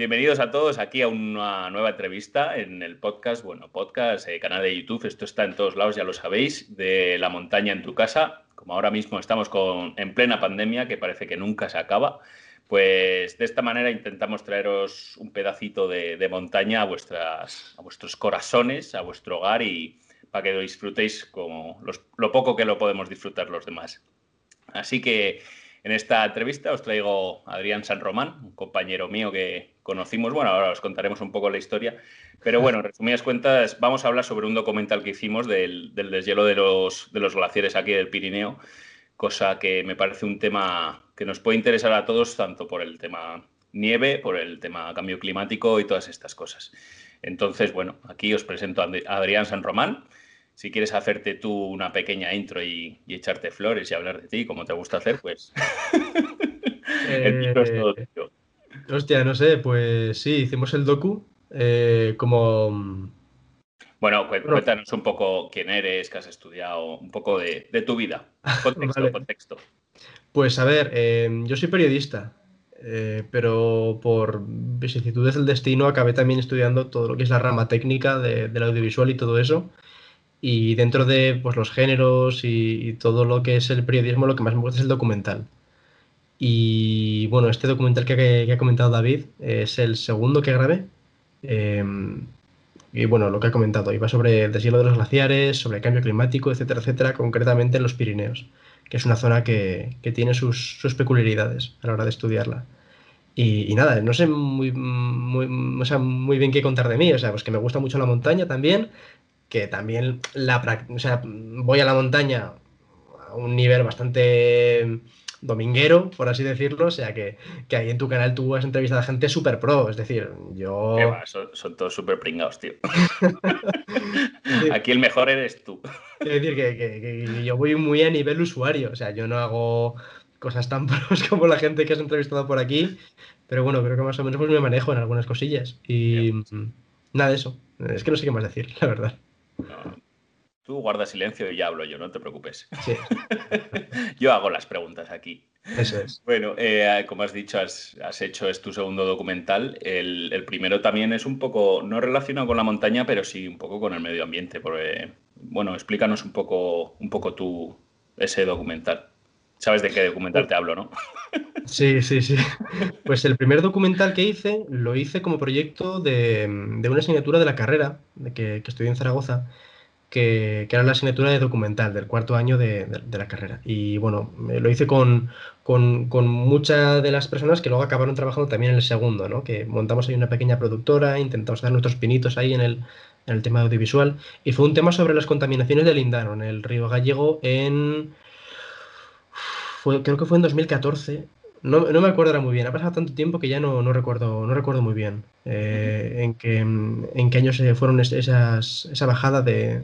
bienvenidos a todos aquí a una nueva entrevista en el podcast, bueno, podcast, eh, canal de YouTube, esto está en todos lados, ya lo sabéis, de la montaña en tu casa, como ahora mismo estamos con, en plena pandemia, que parece que nunca se acaba, pues de esta manera intentamos traeros un pedacito de, montaña a, vuestras, a vuestros corazones, a vuestro hogar y para que lo disfrutéis como lo poco que lo podemos disfrutar los demás. Así que en esta entrevista os traigo a Adrián San Román, un compañero mío que conocimos. Bueno, ahora os contaremos un poco la historia. Pero bueno, en resumidas cuentas, vamos a hablar sobre un documental que hicimos del, deshielo de los, glaciares aquí del Pirineo, cosa que me parece un tema que nos puede interesar a todos, tanto por el tema nieve, por el tema cambio climático y todas estas cosas. Entonces, bueno, aquí os presento a Adrián San Román si quieres hacerte tú una pequeña intro y, echarte flores y hablar de ti, como te gusta hacer, pues el es todo eh, tuyo. Hostia, no sé, pues sí, hicimos el docu eh, como... Bueno, cuéntanos un poco quién eres, qué has estudiado, un poco de, tu vida. Contexto, contexto. Pues a ver, em, yo soy periodista, eh, pero por vicisitudes del destino acabé también estudiando todo lo que es la rama técnica del audiovisual y todo eso. Y dentro de pues, los géneros y, todo lo que es el periodismo, lo que más me gusta es el documental. Y bueno, este documental que, ha comentado David es el segundo que grabé. Em, y bueno, lo que ha comentado, iba sobre el deshielo de los glaciares, sobre el cambio climático, etcétera, etcétera, concretamente en los Pirineos, que es una zona que, tiene sus, peculiaridades a la hora de estudiarla. Y, nada, no sé muy, muy, muy bien qué contar de mí, o sea, pues que me gusta mucho la montaña también, que también la o sea, voy a la montaña a un nivel bastante dominguero, por así decirlo, o sea que, ahí en tu canal tú has entrevistado a gente súper pro, es decir, yo... son, todos súper pringados, tío. Aquí el mejor eres tú. Quiero decir que, yo voy muy a nivel usuario, o sea, yo no hago cosas tan pros como la gente que has entrevistado por aquí, pero bueno, creo que más o menos pues me manejo en algunas cosillas y nada de eso, es que no sé qué más decir, la verdad. Tú guarda silencio y ya hablo yo, no te preocupes. yo hago las preguntas aquí. Eso es. Bueno, eh, como has dicho, has, hecho es tu segundo documental. El, primero también es un poco, no relacionado con la montaña, pero sí un poco con el medio ambiente. Porque, bueno, explícanos un poco, un poco tú ese documental. Sabes de qué documental te hablo, ¿no? Sí, sí, sí. Pues el primer documental que hice lo hice como proyecto de, una asignatura de la carrera de que, que estudié en Zaragoza, que, era la asignatura de documental del cuarto año de, la carrera. Y bueno, lo hice con, con, muchas de las personas que luego acabaron trabajando también en el segundo, ¿no? Que montamos ahí una pequeña productora, intentamos dar nuestros pinitos ahí en el, en el tema audiovisual. Y fue un tema sobre las contaminaciones del Lindano, en el río Gallego, en creo que fue en 2014. No, me acuerdo ahora muy bien, ha pasado tanto tiempo que ya no, recuerdo, no recuerdo muy bien eh, en, qué, en qué años se fueron esas, esa bajada de,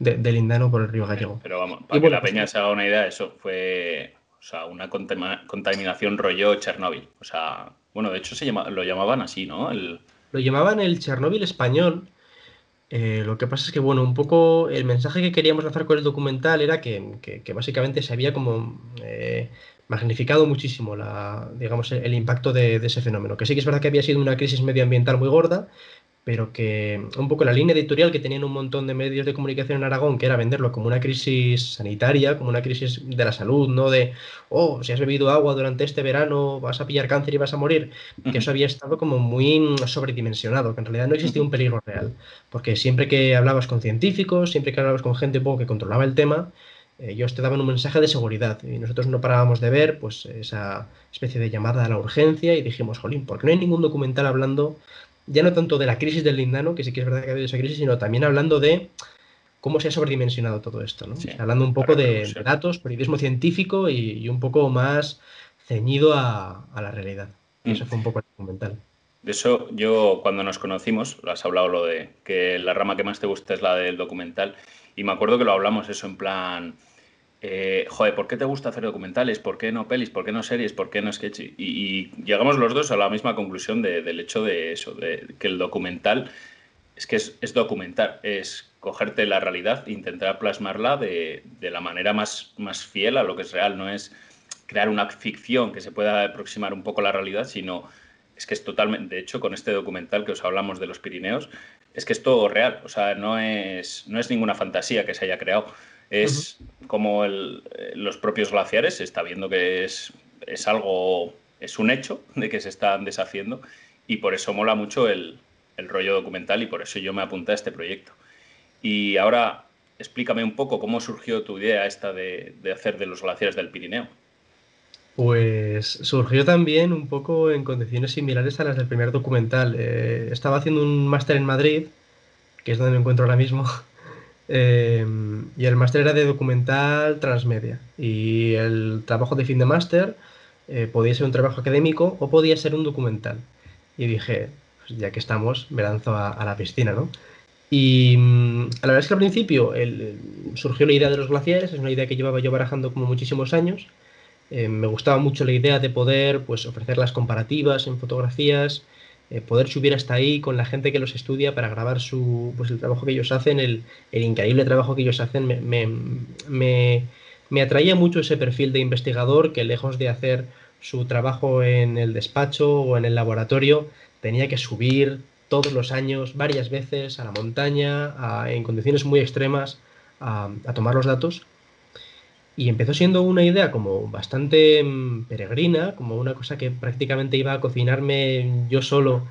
de, Lindano por el río Gallego. Pero vamos, para que la pues peña se haga una idea, eso fue o sea, una contaminación rollo Chernóbil. O sea, bueno, de hecho se lo llamaban así, ¿no? Lo llamaban el Chernóbil español, eh, lo que pasa es que, bueno, un poco el mensaje que queríamos lanzar con el documental era que, básicamente se había como eh, magnificado muchísimo la, digamos, el, impacto de, ese fenómeno. Que sí que es verdad que había sido una crisis medioambiental muy gorda, pero que un poco la línea editorial que tenían un montón de medios de comunicación en Aragón, que era venderlo como una crisis sanitaria, como una crisis de la salud, no de, oh, si has bebido agua durante este verano vas a pillar cáncer y vas a morir, que eso había estado como muy sobredimensionado, que en realidad no existía un peligro real, porque siempre que hablabas con científicos, siempre que hablabas con gente un poco que controlaba el tema, ellos te daban un mensaje de seguridad. Y nosotros no parábamos de ver pues esa especie de llamada a la urgencia y dijimos, jolín, porque no hay ningún documental hablando ya no tanto de la crisis del lindano, que sí que es verdad que ha habido esa crisis, sino también hablando de cómo se ha sobredimensionado todo esto, ¿no? hablando un poco de, datos, periodismo científico y, un poco más ceñido a, la realidad. Y eso mm. fue un poco el documental. De eso, yo cuando nos conocimos, lo has hablado lo de que la rama que más te gusta es la del documental, y me acuerdo que lo hablamos eso en plan, eh, joder, ¿por qué te gusta hacer documentales? ¿Por qué no pelis? ¿Por qué no series? ¿Por qué no sketch? Y, llegamos los dos a la misma conclusión del hecho de eso, de que el documental es que es, documentar, es cogerte la realidad e intentar plasmarla de, la manera más, más fiel a lo que es real, no es crear una ficción que se pueda aproximar un poco a la realidad, sino es que es totalmente, de hecho, con este documental que os hablamos de los Pirineos, es que es todo real, o sea, no es, no es ninguna fantasía que se haya creado, es como el, los propios glaciares, se está viendo que es, es algo, es un hecho de que se están deshaciendo y por eso mola mucho el, el rollo documental y por eso yo me apunté a este proyecto. Y ahora explícame un poco cómo surgió tu idea esta de, de hacer de los glaciares del Pirineo. Pues surgió también un poco en condiciones similares a las del primer documental. Eh, estaba haciendo un máster en Madrid, que es donde me encuentro ahora mismo, eh, y el máster era de documental transmedia. Y el trabajo de fin de máster eh, podía ser un trabajo académico o podía ser un documental. Y dije, pues ya que estamos, me lanzo a, la piscina, ¿no? Y mm, la verdad es que al principio surgió la idea de los glaciares, es una idea que llevaba yo barajando como muchísimos años eh, me gustaba mucho la idea de poder pues, ofrecer las comparativas en fotografías, eh, poder subir hasta ahí con la gente que los estudia para grabar su, pues, el trabajo que ellos hacen, el, el increíble trabajo que ellos hacen. Me, me, me, me, atraía mucho ese perfil de investigador que lejos de hacer su trabajo en el despacho o en el laboratorio, tenía que subir todos los años, varias veces, a la montaña, a, en condiciones muy extremas, a, a tomar los datos y empezó siendo una idea como bastante mm, peregrina, como una cosa que prácticamente iba a cocinarme yo solo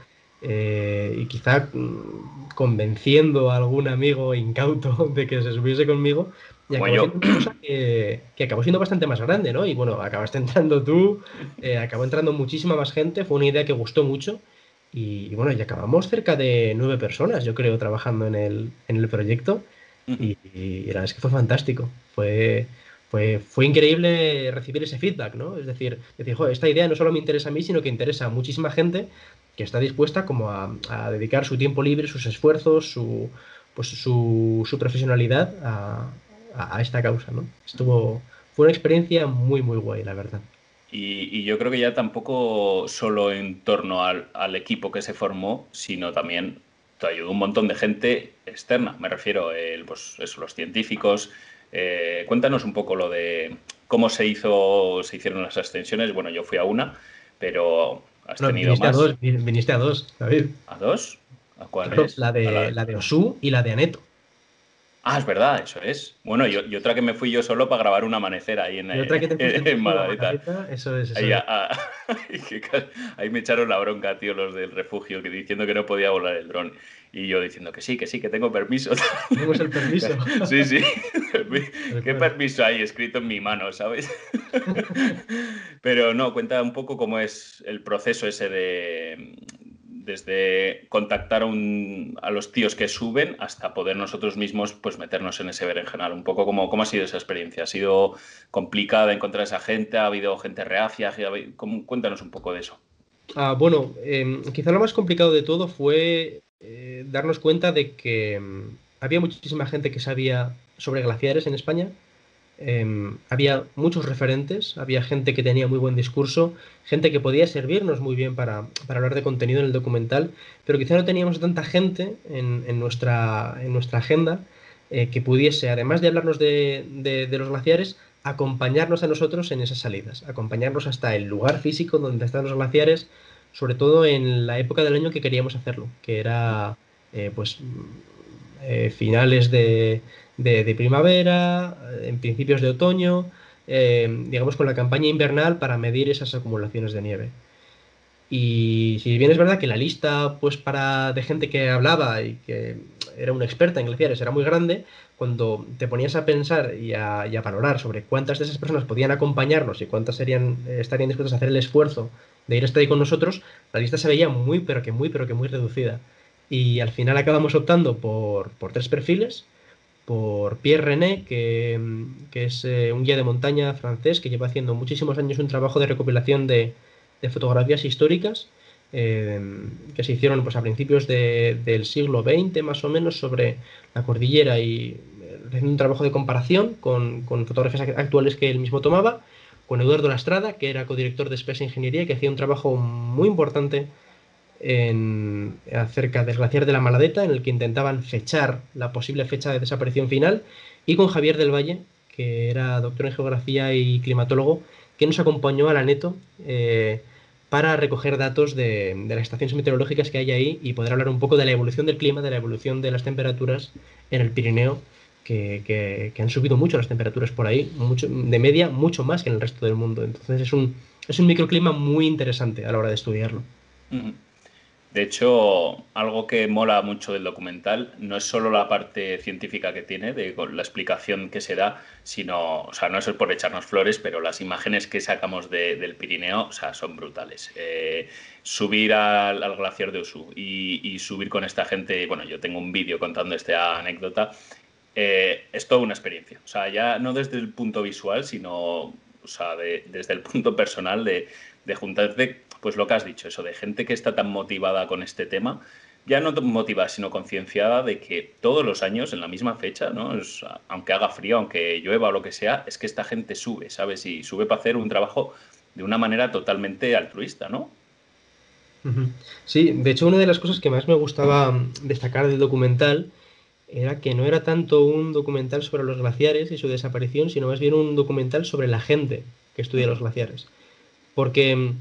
eh, y quizá mm, convenciendo a algún amigo incauto de que se subiese conmigo. Y acabó siendo una cosa que, que, acabó siendo bastante más grande, ¿no? Y bueno, acabaste entrando tú, eh, acabó entrando muchísima más gente, fue una idea que gustó mucho. Y, y, bueno, y acabamos cerca de nueve personas, yo creo, trabajando en el, en el proyecto. Y, y la verdad es que fue fantástico. Fue, fue, fue increíble recibir ese feedback, ¿no? Es decir, decir esta idea no solo me interesa a mí, sino que interesa a muchísima gente que está dispuesta como a, dedicar su tiempo libre, sus esfuerzos, su, pues su, profesionalidad a, a, esta causa, ¿no? Estuvo, fue una experiencia muy, muy guay, la verdad. Y, yo creo que ya tampoco solo en torno al, al, equipo que se formó, sino también te ayudó un montón de gente externa. Me refiero, el, pues los científicos, eh, cuéntanos un poco lo de cómo se hizo, se hicieron las ascensiones. Bueno, yo fui a una, pero has tenido viniste más. A dos, viniste a dos, David. ¿A dos? ¿A cuál claro, es? La de, la... la de Osu y la de Aneto. Ah, es verdad, eso es. Bueno, y, y, otra que me fui yo solo para grabar un amanecer ahí en, y otra que te en, en Maladeta. Eso es, eso ahí, es. A, a, ahí, me echaron la bronca, tío, los del refugio, que diciendo que no podía volar el dron. Y yo diciendo que sí, que sí, que tengo permiso. Tenemos el permiso. sí, sí. ¿Qué permiso hay escrito en mi mano, sabes? Pero no, cuenta un poco cómo es el proceso ese de, desde contactar a, un, a, los tíos que suben hasta poder nosotros mismos pues meternos en ese berenjenal. Un poco como, cómo ha sido esa experiencia. ¿Ha sido complicada encontrar a esa gente? ¿Ha habido gente reacia? Cuéntanos un poco de eso. Ah, bueno, eh, quizá lo más complicado de todo fue eh, darnos cuenta de que um, había muchísima gente que sabía sobre glaciares en España, eh, había muchos referentes, había gente que tenía muy buen discurso, gente que podía servirnos muy bien para, hablar de contenido en el documental, pero quizá no teníamos tanta gente en, nuestra, en nuestra agenda eh, que pudiese, además de hablarnos de, de, los glaciares, acompañarnos a nosotros en esas salidas, acompañarnos hasta el lugar físico donde están los glaciares, sobre todo en la época del año que queríamos hacerlo, que era eh, pues eh, finales de, de, primavera, en principios de otoño, eh, digamos con la campaña invernal para medir esas acumulaciones de nieve. Y si bien es verdad que la lista pues para de gente que hablaba y que era una experta en glaciares era muy grande, cuando te ponías a pensar y a, y valorar sobre cuántas de esas personas podían acompañarnos y cuántas serían, estarían dispuestas a hacer el esfuerzo de ir hasta ahí con nosotros, la lista se veía muy, pero que muy, pero que muy reducida. Y al final acabamos optando por, por tres perfiles, por Pierre René, que, que es eh, un guía de montaña francés que lleva haciendo muchísimos años un trabajo de recopilación de, de fotografías históricas eh, que se hicieron pues, a principios de, del siglo XX más o menos sobre la cordillera y haciendo un trabajo de comparación con, con, fotografías actuales que él mismo tomaba, con Eduardo Lastrada, que era codirector de Space Ingeniería, que hacía un trabajo muy importante en, acerca del glaciar de la Maladeta, en el que intentaban fechar la posible fecha de desaparición final, y con Javier del Valle, que era doctor en geografía y climatólogo, que nos acompañó a la Neto eh, para recoger datos de, las estaciones meteorológicas que hay ahí y poder hablar un poco de la evolución del clima, de la evolución de las temperaturas en el Pirineo, que, han subido mucho las temperaturas por ahí, mucho, de media mucho más que en el resto del mundo. Entonces es un, es un microclima muy interesante a la hora de estudiarlo. De hecho, algo que mola mucho del documental no es solo la parte científica que tiene, de la explicación que se da, sino, o sea, no es por echarnos flores, pero las imágenes que sacamos del Pirineo, o sea, son brutales. Eh, subir al, glaciar de Osu y, subir con esta gente, bueno, yo tengo un vídeo contando esta anécdota, eh, es toda una experiencia. O sea, ya no desde el punto visual, sino, o sea, desde el punto personal de, de pues lo que has dicho, eso de gente que está tan motivada con este tema, ya no motivada, sino concienciada de que todos los años, en la misma fecha, ¿no? aunque haga frío, aunque llueva o lo que sea, es que esta gente sube, ¿sabes? Y sube para hacer un trabajo de una manera totalmente altruista, ¿no? Sí, de hecho, una de las cosas que más me gustaba destacar del documental era que no era tanto un documental sobre los glaciares y su desaparición, sino más bien un documental sobre la gente que estudia los glaciares. Porque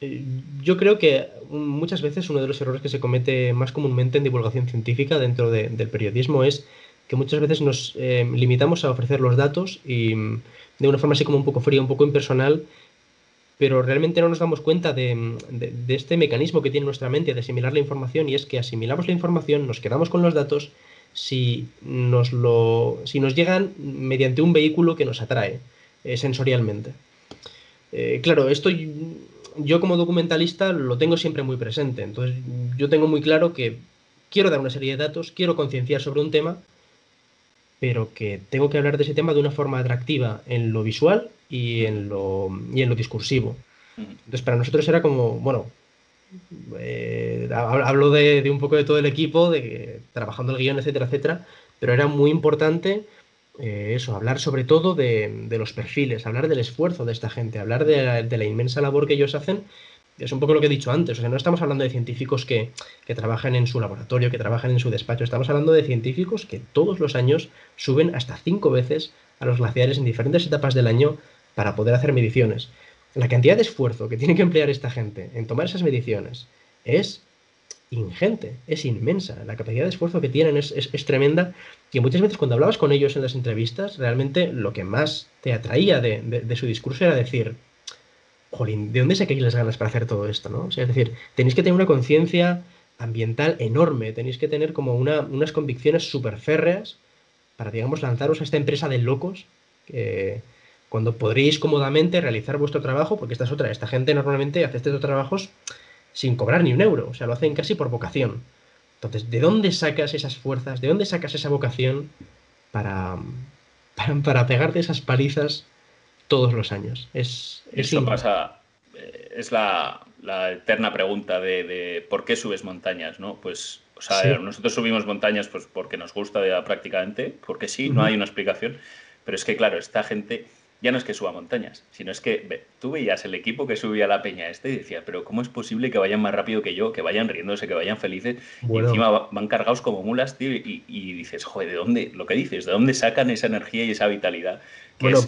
eh, yo creo que muchas veces uno de los errores que se comete más comúnmente en divulgación científica dentro del periodismo es que muchas veces nos eh, limitamos a ofrecer los datos y mm, de una forma así como un poco fría, un poco impersonal, pero realmente no nos damos cuenta de, este mecanismo que tiene nuestra mente de asimilar la información y es que asimilamos la información, nos quedamos con los datos si nos, lo, si nos llegan mediante un vehículo que nos atrae eh, sensorialmente. Eh, claro, esto yo como documentalista lo tengo siempre muy presente. Entonces, yo tengo muy claro que quiero dar una serie de datos, quiero concienciar sobre un tema, pero que tengo que hablar de ese tema de una forma atractiva en lo visual y en lo, y en lo discursivo. Entonces, para nosotros era como, bueno, eh, hablo de, de, un poco de todo el equipo, de trabajando el guion, etcétera, etcétera, pero era muy importante eh, eso, hablar sobre todo de, los perfiles, hablar del esfuerzo de esta gente, hablar de la, inmensa labor que ellos hacen. Es un poco lo que he dicho antes, o sea, no estamos hablando de científicos que, trabajan en su laboratorio, que trabajan en su despacho, estamos hablando de científicos que todos los años suben hasta cinco veces a los glaciares en diferentes etapas del año para poder hacer mediciones. La cantidad de esfuerzo que tiene que emplear esta gente en tomar esas mediciones es ingente, es inmensa. La capacidad de esfuerzo que tienen es, tremenda. Y muchas veces cuando hablabas con ellos en las entrevistas, realmente lo que más te atraía de, su discurso era decir, jolín, ¿de dónde saquéis las ganas para hacer todo esto? ¿no? es decir, tenéis que tener una conciencia ambiental enorme, tenéis que tener como unas convicciones súper férreas para, digamos, lanzaros a esta empresa de locos que cuando podréis cómodamente realizar vuestro trabajo, porque esta es otra, esta gente normalmente hace estos trabajos sin cobrar ni un euro, o sea, lo hacen casi por vocación. Entonces, ¿de dónde sacas esas fuerzas? ¿De dónde sacas esa vocación para, para, pegarte esas palizas todos los años? Es, Eso pasa, eh, es la, eterna pregunta de, por qué subes montañas, ¿no? Pues, o sea, nosotros subimos montañas pues porque nos gusta prácticamente, porque sí, no hay una explicación, pero es que, claro, esta gente ya no es que suba montañas, sino es que tú veías el equipo que subía la peña este y decía, pero ¿cómo es posible que vayan más rápido que yo, que vayan riéndose, que vayan felices y encima van cargados como mulas, tío? Y, dices, joder, ¿de dónde, lo que dices, de dónde sacan esa energía y esa vitalidad? bueno,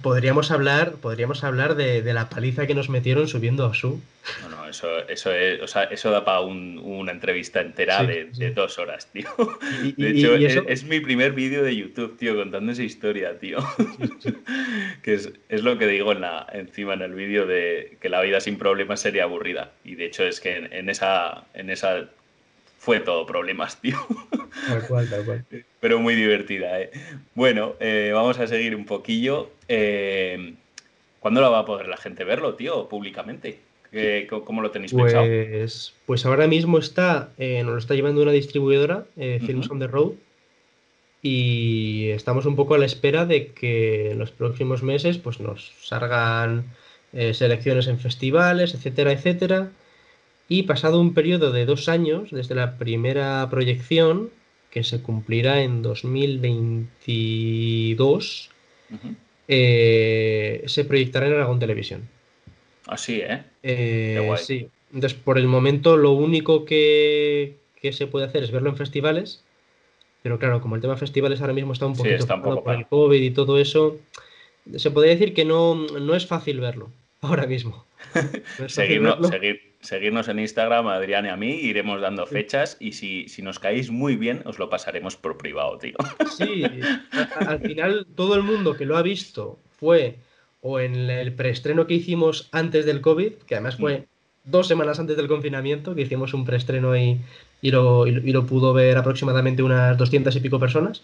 podríamos hablar, podríamos hablar de, la paliza que nos metieron subiendo a su. No, no, eso, eso, es, o sea, eso da para una entrevista entera de, dos horas, tío. de hecho, es, mi primer vídeo de YouTube, tío, contando esa historia, tío. que es, es, lo que digo en la, encima en el vídeo de que la vida sin problemas sería aburrida. Y de hecho es que en, esa, en esa fue todo problemas, tío. Tal cual, tal cual. Pero muy divertida, ¿eh? Bueno, eh, vamos a seguir un poquillo. Eh, ¿Cuándo lo va a poder la gente verlo, tío, públicamente? ¿Cómo lo tenéis pues, pensado? Pues ahora mismo está, nos lo está llevando una distribuidora, Films on the Road, y estamos un poco a la espera de que en los próximos meses pues, nos salgan selecciones en festivales, etcétera, etcétera y pasado un periodo de dos años desde la primera proyección, que se cumplirá en 2022, eh, se proyectará en Aragón Televisión. Así, ¿eh? eh sí. Entonces, por el momento, lo único que, se puede hacer es verlo en festivales. Pero claro, como el tema festivales ahora mismo está un poquito sí, por el COVID y todo eso, se podría decir que no, no es fácil verlo. ahora mismo. Seguirnos en Instagram, Adrián y a mí, iremos dando fechas y si, si, nos caéis muy bien, os lo pasaremos por privado, tío. Sí, al final todo el mundo que lo ha visto fue o en el preestreno que hicimos antes del COVID, que además fue mm. dos semanas antes del confinamiento, que hicimos un preestreno y, y, lo, y, lo, pudo ver aproximadamente unas 200 y pico personas.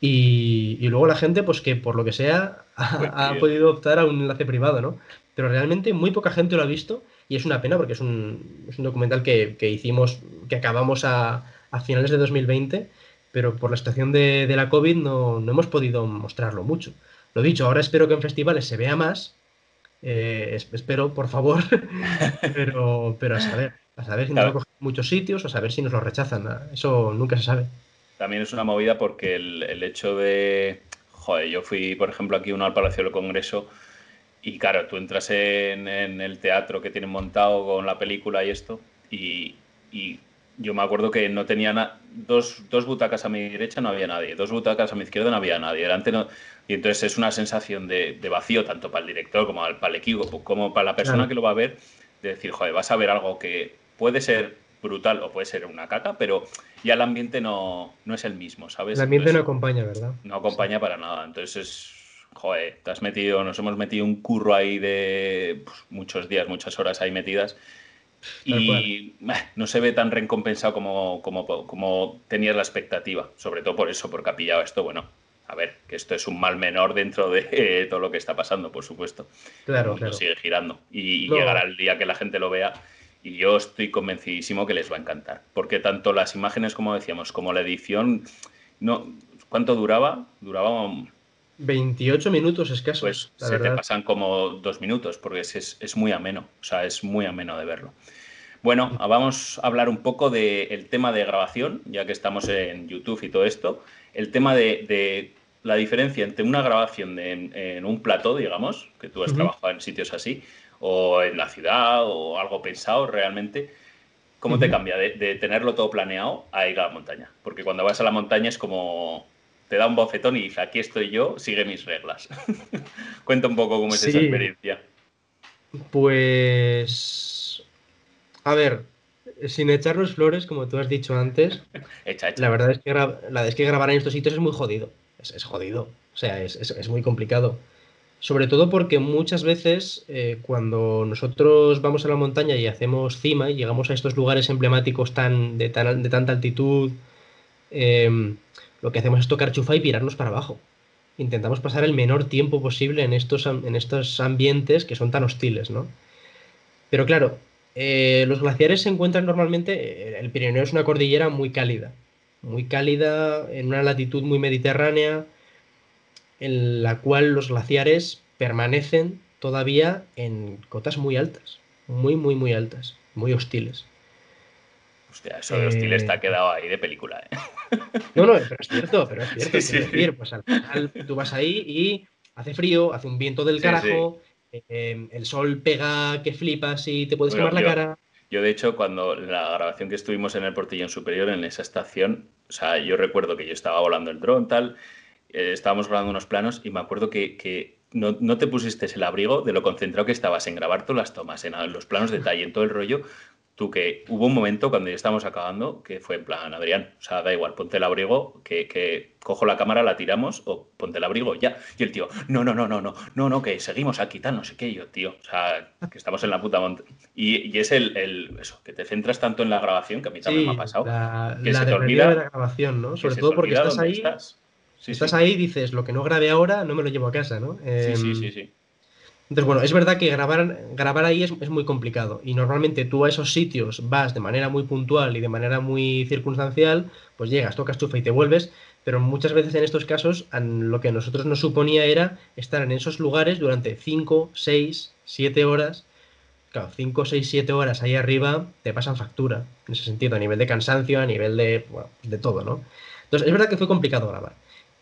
Y, y, luego la gente, pues que por lo que sea, ha, podido optar a un enlace privado, ¿no? Pero realmente muy poca gente lo ha visto y es una pena porque es un, es un documental que, que, hicimos, que acabamos a, a, finales de 2020, pero por la situación de, de la COVID no, no, hemos podido mostrarlo mucho. Lo dicho, ahora espero que en festivales se vea más. Eh, espero, por favor, pero, pero a saber, a saber si nos lo muchos sitios, a saber si nos lo rechazan. Eso nunca se sabe también es una movida porque el, hecho de. Joder, yo fui, por ejemplo, aquí uno al Palacio del Congreso y claro, tú entras en, el teatro que tienen montado con la película y esto y, yo me acuerdo que no tenía dos, dos, butacas a mi derecha no había nadie, dos butacas a mi izquierda no había nadie, delante no, y entonces es una sensación de, vacío tanto para el director como para el equipo, como para la persona que lo va a ver, de decir, joder, vas a ver algo que puede ser brutal o puede ser una caca, pero ya el ambiente no, no es el mismo, ¿sabes? El ambiente no acompaña, ¿verdad? No acompaña para nada. Entonces es, joder, te has metido, nos hemos metido un curro ahí de pues, muchos días, muchas horas ahí metidas. y no se ve tan recompensado como, como, como tenías la expectativa, sobre todo por eso, porque ha pillado esto, bueno, a ver, que esto es un mal menor dentro de todo lo que está pasando, por supuesto. Claro, claro. Sigue girando. Y, llegará el día que la gente lo vea y yo estoy convencidísimo que les va a encantar, porque tanto las imágenes, como decíamos, como la edición, no, ¿cuánto duraba? Duraba 28 minutos escasos. Pues se te pasan como dos minutos, porque es, es, muy ameno, o sea, es muy ameno de verlo. Bueno, vamos a hablar un poco del tema de grabación, ya que estamos en YouTube y todo esto. El tema de, la diferencia entre una grabación en, un plató, digamos, que tú has trabajado en sitios así, o en la ciudad o algo pensado realmente, ¿cómo te cambia de, tenerlo todo planeado a ir a la montaña? Porque cuando vas a la montaña es como te da un bofetón y dice, aquí estoy yo, sigue mis reglas. Cuenta un poco cómo es esa experiencia. Pues, a ver, sin echarnos flores, como tú has dicho antes, la verdad es que, la es que grabar en estos sitios es muy jodido. Es, jodido. O sea, es, es muy complicado. Sobre todo porque muchas veces eh, cuando nosotros vamos a la montaña y hacemos cima y llegamos a estos lugares emblemáticos tan, de, tan, de tanta altitud, em, lo que hacemos es tocar chufa y pirarnos para abajo. Intentamos pasar el menor tiempo posible en estos, en estos ambientes que son tan hostiles, ¿no? Pero claro, eh, los glaciares se encuentran normalmente, eh, el Pirineo es una cordillera muy cálida, muy cálida, en una latitud muy mediterránea, en la cual los glaciares permanecen todavía en cotas muy altas, muy, muy, muy altas, muy hostiles. Hostia, eso de hostil está eh, quedado ahí de película, ¿eh? No, no, pero es cierto, pero es cierto. decir, pues al final tú vas ahí y hace frío, hace un viento del carajo, em, el sol pega que flipas y te puedes quemar la cara. Yo, de hecho, cuando la grabación que estuvimos en el portillón superior, en esa estación, o sea, yo recuerdo que yo estaba volando el dron, tal, eh, estábamos grabando unos planos y me acuerdo que, no, te pusiste el abrigo de lo concentrado que estabas en grabar todas las tomas, en los planos de detalle, en todo el rollo. Tú que hubo un momento cuando ya estábamos acabando que fue en plan, Adrián, o sea, da igual, ponte el abrigo, que, cojo la cámara, la tiramos o ponte el abrigo ya. Y el tío, no, no, no, no, no, no, no, que seguimos aquí, tal, no sé qué. yo, tío, o sea, que estamos en la puta montaña. Y, es el, eso, que te centras tanto en la grabación, que a mí también me ha pasado, que se te olvida. De la grabación, ¿no? Sobre todo porque estás ahí. Si Estás ahí y dices, lo que no grabe ahora no me lo llevo a casa, ¿no? sí, sí, sí, sí. Entonces, bueno, es verdad que grabar, grabar ahí es, muy complicado y normalmente tú a esos sitios vas de manera muy puntual y de manera muy circunstancial, pues llegas, tocas chufa y te vuelves, pero muchas veces en estos casos lo que a nosotros nos suponía era estar en esos lugares durante 5, 6, 7 horas. Claro, 5, 6, 7 horas ahí arriba te pasan factura, en ese sentido, a nivel de cansancio, a nivel de, bueno, de todo, ¿no? Entonces, es verdad que fue complicado grabar.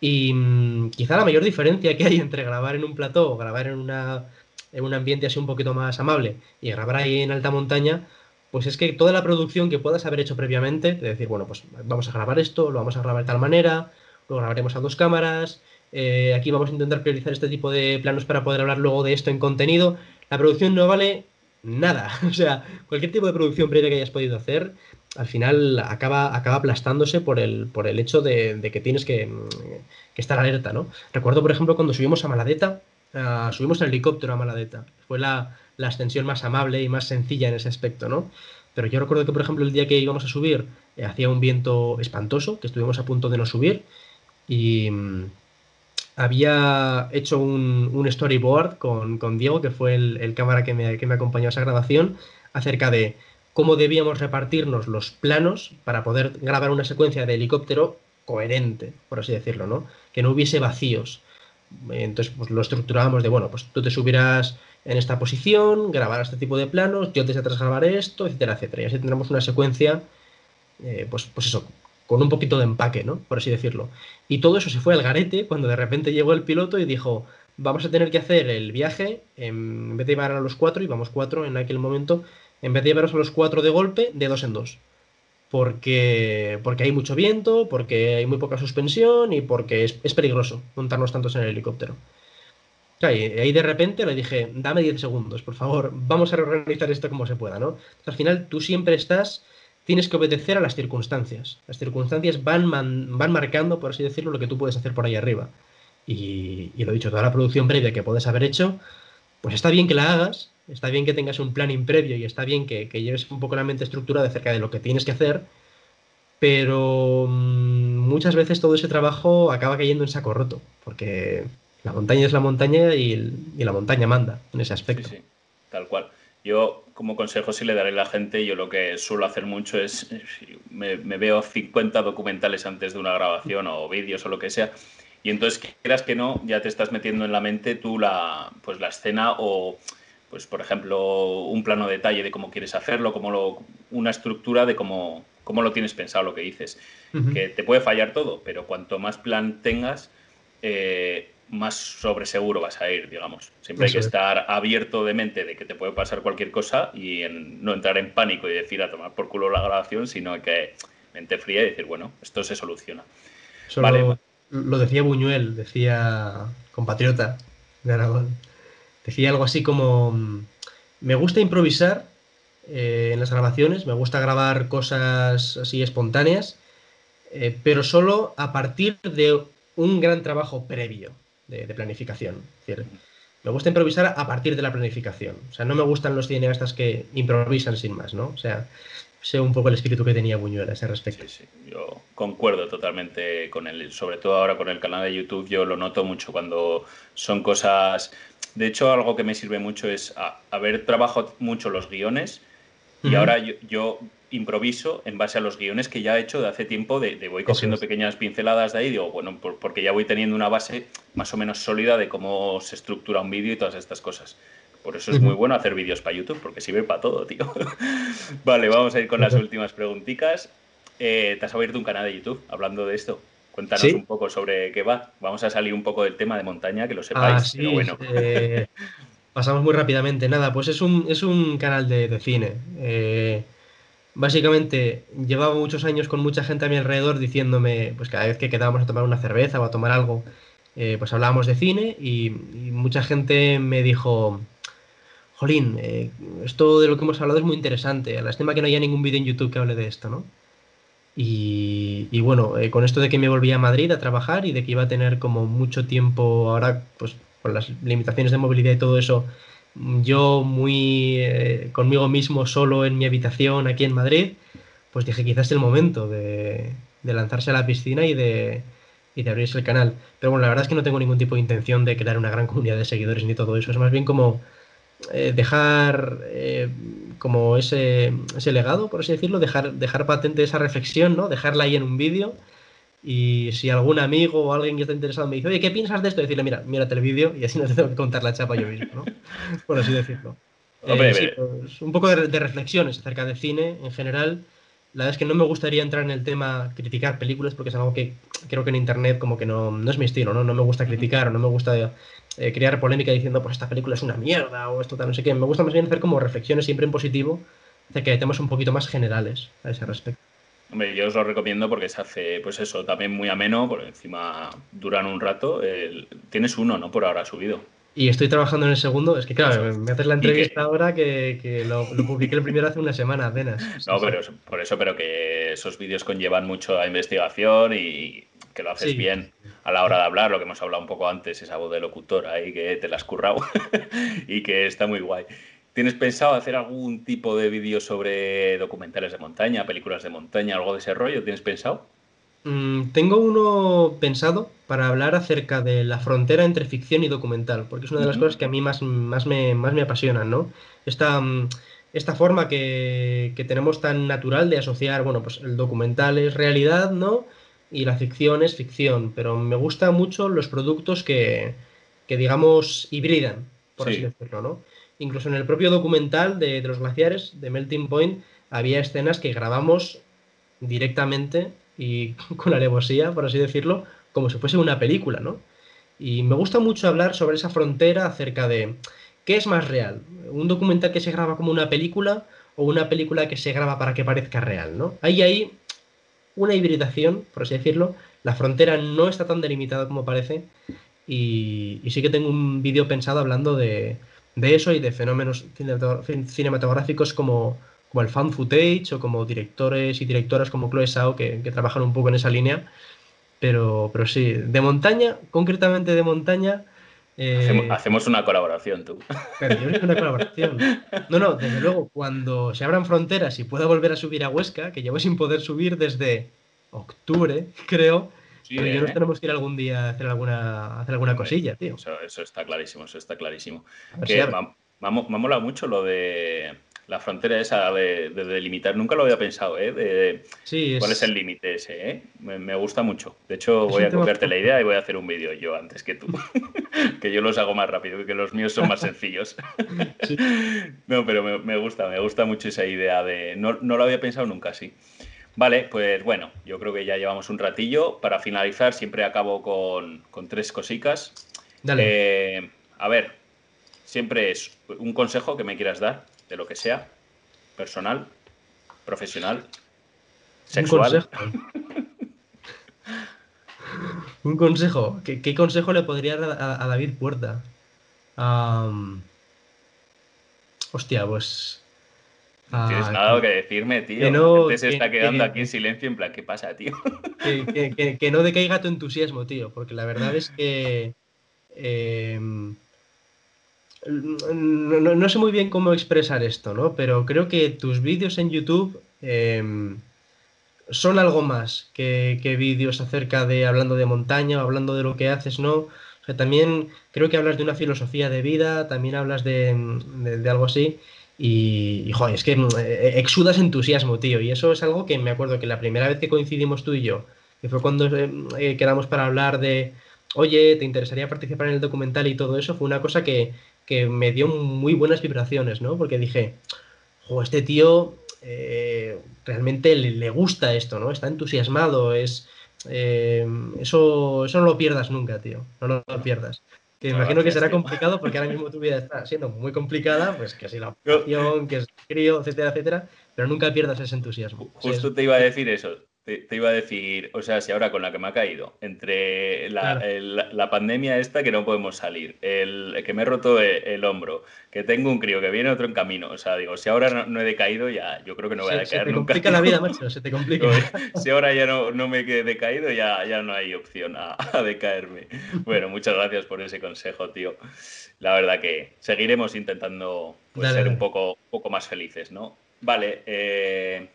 Y mm, quizá la mayor diferencia que hay entre grabar en un plató o grabar en, una, en un ambiente así un poquito más amable y grabar ahí en alta montaña, pues es que toda la producción que puedas haber hecho previamente, de decir, bueno, pues vamos a grabar esto, lo vamos a grabar de tal manera, lo grabaremos a dos cámaras, eh, aquí vamos a intentar priorizar este tipo de planos para poder hablar luego de esto en contenido, la producción no vale nada. O sea, cualquier tipo de producción previa que hayas podido hacer, al final acaba, acaba aplastándose por el, por el hecho de, que tienes que, estar alerta, ¿no? Recuerdo, por ejemplo, cuando subimos a Maladeta, ah, subimos en helicóptero a Maladeta. Fue la, la ascensión más amable y más sencilla en ese aspecto, ¿no? Pero yo recuerdo que, por ejemplo, el día que íbamos a subir, eh, hacía un viento espantoso, que estuvimos a punto de no subir, y mm, había hecho un, storyboard con, Diego, que fue el, cámara que me, que me acompañó a esa grabación, acerca de cómo debíamos repartirnos los planos para poder grabar una secuencia de helicóptero coherente, por así decirlo, ¿no? Que no hubiese vacíos. Entonces, pues lo estructurábamos de, bueno, pues tú te subirás en esta posición, grabar este tipo de planos, yo desde atrás grabaré esto, etcétera, etcétera. Y así tendremos una secuencia, eh, pues, pues eso, con un poquito de empaque, ¿no? Por así decirlo. Y todo eso se fue al garete cuando de repente llegó el piloto y dijo, vamos a tener que hacer el viaje, en vez de llevar a los cuatro, íbamos cuatro en aquel momento, en vez de llevaros a los cuatro de golpe, de dos en dos. Porque, porque hay mucho viento, porque hay muy poca suspensión y porque es, peligroso montarnos tantos en el helicóptero. Y ahí de repente le dije, dame 10 segundos, por favor, vamos a reorganizar esto como se pueda, ¿no? al final tú siempre estás, tienes que obedecer a las circunstancias. Las circunstancias van, van marcando, por así decirlo, lo que tú puedes hacer por ahí arriba. Y, y lo dicho, toda la producción previa que puedes haber hecho, pues está bien que la hagas, está bien que tengas un planning previo y está bien que, que lleves un poco la mente estructurada acerca de lo que tienes que hacer, pero mm, muchas veces todo ese trabajo acaba cayendo en saco roto, porque la montaña es la montaña y, la montaña manda en ese aspecto. Sí, sí, tal cual. Yo, como consejo, sí le daré a la gente, yo lo que suelo hacer mucho es, me, veo 50 documentales antes de una grabación o vídeos o lo que sea, y entonces, quieras que no, ya te estás metiendo en la mente tú la, pues, la escena o, pues, por ejemplo, un plano de detalle de cómo quieres hacerlo, como lo, una estructura de cómo, cómo lo tienes pensado, lo que dices. Que te puede fallar todo, pero cuanto más plan tengas, eh, más sobre seguro vas a ir, digamos. Siempre hay que estar abierto de mente de que te puede pasar cualquier cosa y no entrar en pánico y decir a tomar por culo la grabación, sino que mente fría y decir, bueno, esto se soluciona. vale. Lo decía Buñuel, decía compatriota de Aragón. Decía algo así como, me gusta improvisar eh, en las grabaciones, me gusta grabar cosas así espontáneas, eh, pero solo a partir de un gran trabajo previo de, planificación. me gusta improvisar a partir de la planificación. O sea, no me gustan los cineastas que improvisan sin más, ¿no? O sea, sé un poco el espíritu que tenía Buñuel a ese respecto. Sí, sí, yo concuerdo totalmente con él. Sobre todo ahora con el canal de YouTube, yo lo noto mucho cuando son cosas... De hecho, algo que me sirve mucho es haber trabajado mucho los guiones y ahora yo, improviso en base a los guiones que ya he hecho de hace tiempo, de, voy cogiendo pequeñas pinceladas de ahí, digo, bueno, porque ya voy teniendo una base más o menos sólida de cómo se estructura un vídeo y todas estas cosas. Por eso es muy bueno hacer vídeos para YouTube, porque sirve para todo, tío. vale, vamos a ir con las últimas preguntitas. Eh, te has abierto un canal de YouTube hablando de esto. Cuéntanos un poco sobre qué va. Vamos a salir un poco del tema de montaña, que lo sepáis, ah, pero bueno. Eh, pasamos muy rápidamente. Nada, pues es un, es un canal de, cine. Eh, básicamente, llevaba muchos años con mucha gente a mi alrededor diciéndome, pues cada vez que quedábamos a tomar una cerveza o a tomar algo, eh, pues hablábamos de cine y, mucha gente me dijo, Jolín, esto de lo que hemos hablado es muy interesante. Lástima que no haya ningún vídeo en YouTube que hable de esto, ¿no? Y, y bueno, con esto de que me volví a Madrid a trabajar y de que iba a tener como mucho tiempo ahora, pues con las limitaciones de movilidad y todo eso, yo muy eh, conmigo mismo solo en mi habitación aquí en Madrid, pues dije quizás es el momento de, lanzarse a la piscina y de, y de abrirse el canal. Pero bueno, la verdad es que no tengo ningún tipo de intención de crear una gran comunidad de seguidores ni todo eso. Es más bien como eh, dejar eh, como ese, ese legado, por así decirlo, dejar, dejar patente esa reflexión, ¿no? Dejarla ahí en un vídeo y si algún amigo o alguien que está interesado me dice, oye, ¿qué piensas de esto? Decirle, mira, mírate el vídeo y así no te tengo que contar la chapa yo mismo, ¿no? Por así decirlo. Eh, pues, un poco de, reflexiones acerca de cine en general. La verdad es que no me gustaría entrar en el tema criticar películas porque es algo que creo que en internet como que no, no es mi estilo, ¿no? No me gusta criticar o no me gusta eh, crear polémica diciendo, pues esta película es una mierda o esto tal, no sé qué. Me gusta más bien hacer como reflexiones siempre en positivo acerca de temas un poquito más generales a ese respecto. Hombre, yo os lo recomiendo porque se hace, pues eso, también muy ameno, por encima duran un rato. tienes uno, ¿no? Por ahora subido. Y estoy trabajando en el segundo. Es que, claro, me haces la entrevista ahora que, lo, publiqué el primero hace una semana apenas. No, pero por eso, pero que esos vídeos conllevan mucho a investigación y que lo haces bien a la hora de hablar, lo que hemos hablado un poco antes, esa voz de locutor ahí que te la has currado y que está muy guay. ¿Tienes pensado hacer algún tipo de vídeo sobre documentales de montaña, películas de montaña, algo de ese rollo? ¿Tienes pensado? Mm, tengo uno pensado para hablar acerca de la frontera entre ficción y documental, porque es una de las cosas que a mí más, más, me, más me apasionan, ¿no? Esta, mm, esta forma que, tenemos tan natural de asociar, bueno, pues el documental es realidad, ¿no? Y la ficción es ficción, pero me gustan mucho los productos que, digamos, hibridan, por así decirlo, ¿no? Incluso en el propio documental de, de los glaciares, de Melting Point, había escenas que grabamos directamente y con alevosía, por así decirlo, como si fuese una película, ¿no? Y me gusta mucho hablar sobre esa frontera acerca de qué es más real, un documental que se graba como una película o una película que se graba para que parezca real, ¿no? Hay ahí una hibridación, por así decirlo, la frontera no está tan delimitada como parece y, sí que tengo un vídeo pensado hablando de, de eso y de fenómenos cinematográficos como como el fan footage o como directores y directoras como Chloe Sao que, trabajan un poco en esa línea. Pero, pero sí, de montaña, concretamente de montaña. Eh, hacemos, una colaboración, tú. Pero yo una colaboración. No, no, desde luego, cuando se abran fronteras y pueda volver a subir a Huesca, que llevo sin poder subir desde octubre, creo, pero yo nos ¿eh? tenemos que ir algún día a hacer alguna, hacer alguna cosilla, tío. Eso, está clarísimo, eso está clarísimo. Que me, me, ha molado mucho lo de la frontera esa de, delimitar. Nunca lo había pensado, ¿eh? De, ¿Cuál es el límite ese? ¿eh? Me, gusta mucho. De hecho, voy a copiarte la idea y voy a hacer un vídeo yo antes que tú. que yo los hago más rápido que los míos son más sencillos. no, pero me, gusta, me gusta mucho esa idea de. No, lo había pensado nunca así. Vale, pues bueno, yo creo que ya llevamos un ratillo. Para finalizar, siempre acabo con, tres cositas. Dale. Eh, a ver, siempre es un consejo que me quieras dar de lo que sea, personal, profesional, sexual. Un consejo. ¿Qué, consejo le podría dar a, David Puerta? hostia, pues. No tienes nada que decirme, tío. Que no, se está quedando aquí en silencio, en plan, ¿qué pasa, tío? Que, no decaiga tu entusiasmo, tío, porque la verdad es que. Em, no, sé muy bien cómo expresar esto, ¿no? Pero creo que tus vídeos en YouTube em, son algo más que, vídeos acerca de hablando de montaña o hablando de lo que haces, ¿no? O sea, también creo que hablas de una filosofía de vida, también hablas de, algo así. Y, joder, es que eh, exudas entusiasmo, tío. Y eso es algo que me acuerdo que la primera vez que coincidimos tú y yo, que fue cuando eh, quedamos para hablar de, oye, ¿te interesaría participar en el documental y todo eso? Fue una cosa que, que me dio muy buenas vibraciones, ¿no? Porque dije, jo, este tío eh, realmente le, gusta esto, ¿no? Está entusiasmado, es... Eh, eso, eso no lo pierdas nunca, tío. No lo, pierdas. Que imagino que será complicado porque ahora mismo tu vida está siendo muy complicada, pues que si la opción, que es crío, etcétera, etcétera, pero nunca pierdas ese entusiasmo. Justo te iba a decir eso. Te, iba a decir, o sea, si ahora con la que me ha caído, entre la, pandemia esta que no podemos salir, el que me he roto e, el, hombro, que tengo un crío, que viene otro en camino, o sea, digo, si ahora no, he decaído, ya yo creo que no voy a decaer nunca. Se te complica la vida, macho, se te complica. si ahora ya no, no me he decaído, ya, ya no hay opción a, decaerme. Bueno, muchas gracias por ese consejo, tío. La verdad que seguiremos intentando pues, ser un poco, poco más felices, ¿no? Vale, eh,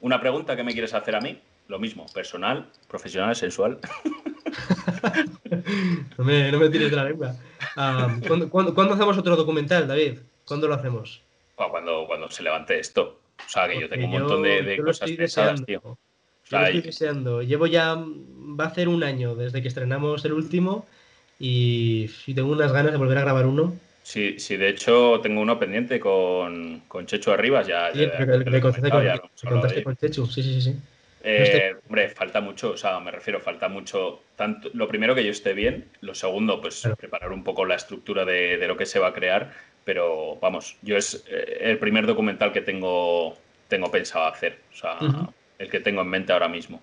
una pregunta que me quieres hacer a mí, lo mismo, personal, profesional, sensual. no, me, no tires de la lengua. Ah, ¿cuándo, hacemos otro documental, David? ¿Cuándo lo hacemos? Cuando, cuando se levante esto. O sea, que yo tengo un montón de, cosas pensadas, tío. yo lo estoy deseando. Llevo ya, va a ser un año desde que estrenamos el último y tengo unas ganas de volver a grabar uno. Sí, sí, de hecho tengo uno pendiente con, con Chechu Arribas. Ya, sí, ya, contaste con Chechu, sí, sí, sí. Eh, hombre, falta mucho, o sea, me refiero, falta mucho. Tanto, lo primero que yo esté bien, lo segundo, pues preparar un poco la estructura de, lo que se va a crear, pero vamos, yo es eh, el primer documental que tengo, tengo pensado hacer, o sea, el que tengo en mente ahora mismo.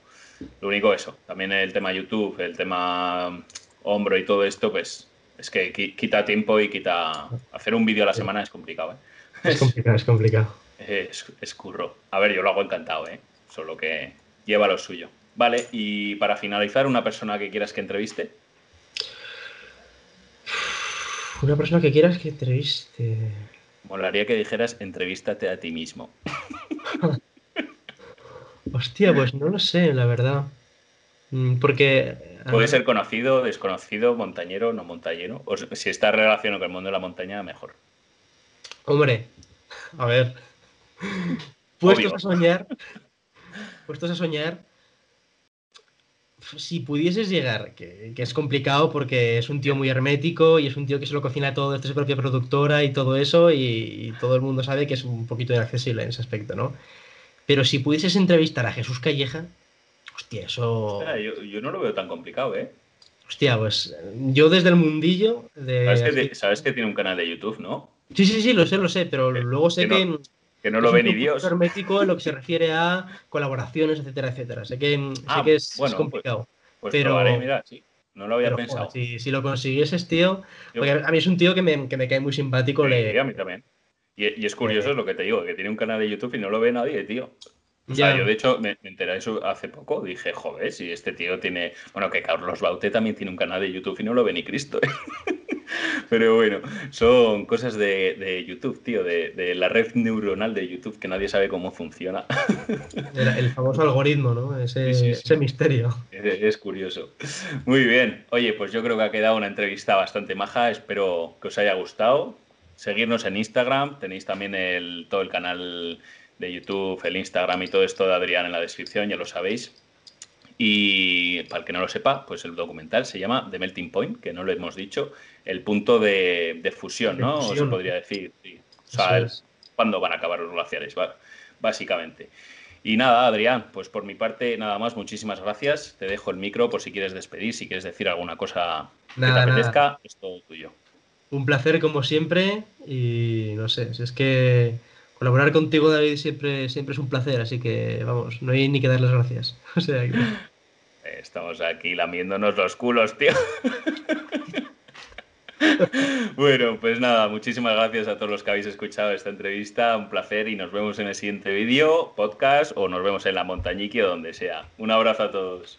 Lo único eso, también el tema YouTube, el tema hombro y todo esto, pues Es que quita tiempo y quita. Hacer un vídeo a la semana es complicado, ¿eh? Es complicado, es complicado. Es, curro. A ver, yo lo hago encantado, ¿eh? Solo que lleva lo suyo. Vale, y para finalizar, una persona que quieras que entreviste. Una persona que quieras que entreviste. Molaría que dijeras entrevístate a ti mismo. Hostia, pues no lo sé, la verdad. Mm, porque. Puede ser conocido, desconocido, montañero, no montañero. O si está relacionado con el mundo de la montaña, mejor. Hombre, a ver. Puestos a soñar. Puestos a soñar. Si pudieses llegar, que, es complicado porque es un tío muy hermético y es un tío que se lo cocina todo desde su propia productora y todo eso, y, todo el mundo sabe que es un poquito inaccesible en ese aspecto, ¿no? Pero si pudieses entrevistar a Jesús Calleja, hostia, eso. yo, yo no lo veo tan complicado, ¿eh? Hostia, pues yo desde el mundillo. De... ¿Sabes que, tiene un canal de YouTube, no? Sí, sí, sí, lo sé, lo sé, pero luego sé que, que, no lo ve ni Dios. hermético en lo que se refiere a colaboraciones, etcétera, etcétera. Sé que, ah, es, pues, complicado. Pues, pero, mira, sí. No lo había pensado. si, lo consiguieses, tío. Porque a mí es un tío que me, que me cae muy simpático. Sí, le... a mí también. Y, es curioso, es lo que te digo, que tiene un canal de YouTube y no lo ve nadie, tío. O sea, yo de hecho me, enteré de eso hace poco. Dije, joder, si este tío tiene. Bueno, que Carlos Baute también tiene un canal de YouTube y no lo ve ni Cristo. ¿eh? Pero bueno, son cosas de, YouTube, tío, de, la red neuronal de YouTube que nadie sabe cómo funciona. El, famoso algoritmo, ¿no? Ese, misterio. Es, curioso. Muy bien. Oye, pues yo creo que ha quedado una entrevista bastante maja. Espero que os haya gustado. Seguirnos en Instagram. Tenéis también el, todo el canal de YouTube, el Instagram y todo esto de Adrián en la descripción, ya lo sabéis. Y para el que no lo sepa, pues el documental se llama The Melting Point, que no lo hemos dicho, el punto de, fusión, ¿no? Se podría decir. O sea, cuándo van a acabar los glaciares, básicamente. Y nada, Adrián, pues por mi parte, nada más, muchísimas gracias. Te dejo el micro por si quieres despedir, si quieres decir alguna cosa que te apetezca, es todo tuyo. Un placer como siempre y no sé, si es que colaborar contigo, David, siempre, siempre es un placer, así que vamos, no hay ni que dar las gracias. Estamos aquí lamiéndonos los culos, tío. bueno, pues nada, muchísimas gracias a todos los que habéis escuchado esta entrevista, un placer y nos vemos en el siguiente vídeo, podcast o nos vemos en la montañique o donde sea. Un abrazo a todos.